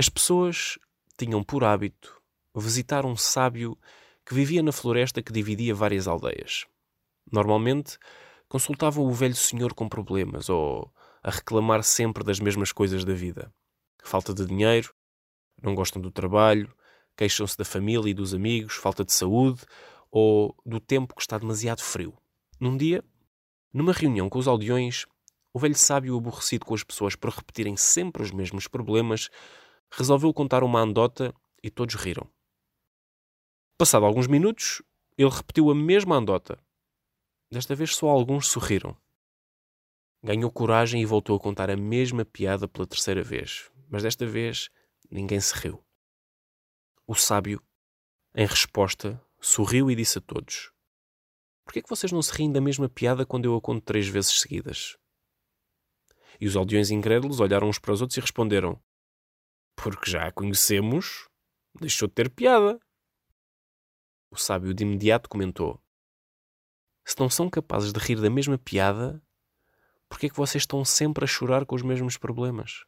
As pessoas tinham por hábito visitar um sábio que vivia na floresta que dividia várias aldeias. Normalmente consultavam o velho senhor com problemas ou a reclamar sempre das mesmas coisas da vida. Falta de dinheiro, não gostam do trabalho, queixam-se da família e dos amigos, falta de saúde ou do tempo que está demasiado frio. Num dia, numa reunião com os aldeões, o velho sábio, aborrecido com as pessoas por repetirem sempre os mesmos problemas, resolveu contar uma andota e todos riram. Passado alguns minutos, ele repetiu a mesma andota. Desta vez só alguns sorriram. Ganhou coragem e voltou a contar a mesma piada pela terceira vez, mas desta vez ninguém se riu. O sábio, em resposta, sorriu e disse a todos: Por que é que vocês não se riem da mesma piada quando eu a conto três vezes seguidas? E os aldeões incrédulos olharam uns para os outros e responderam: Porque já a conhecemos, deixou de ter piada. O sábio de imediato comentou: Se não são capazes de rir da mesma piada, por que é que vocês estão sempre a chorar com os mesmos problemas?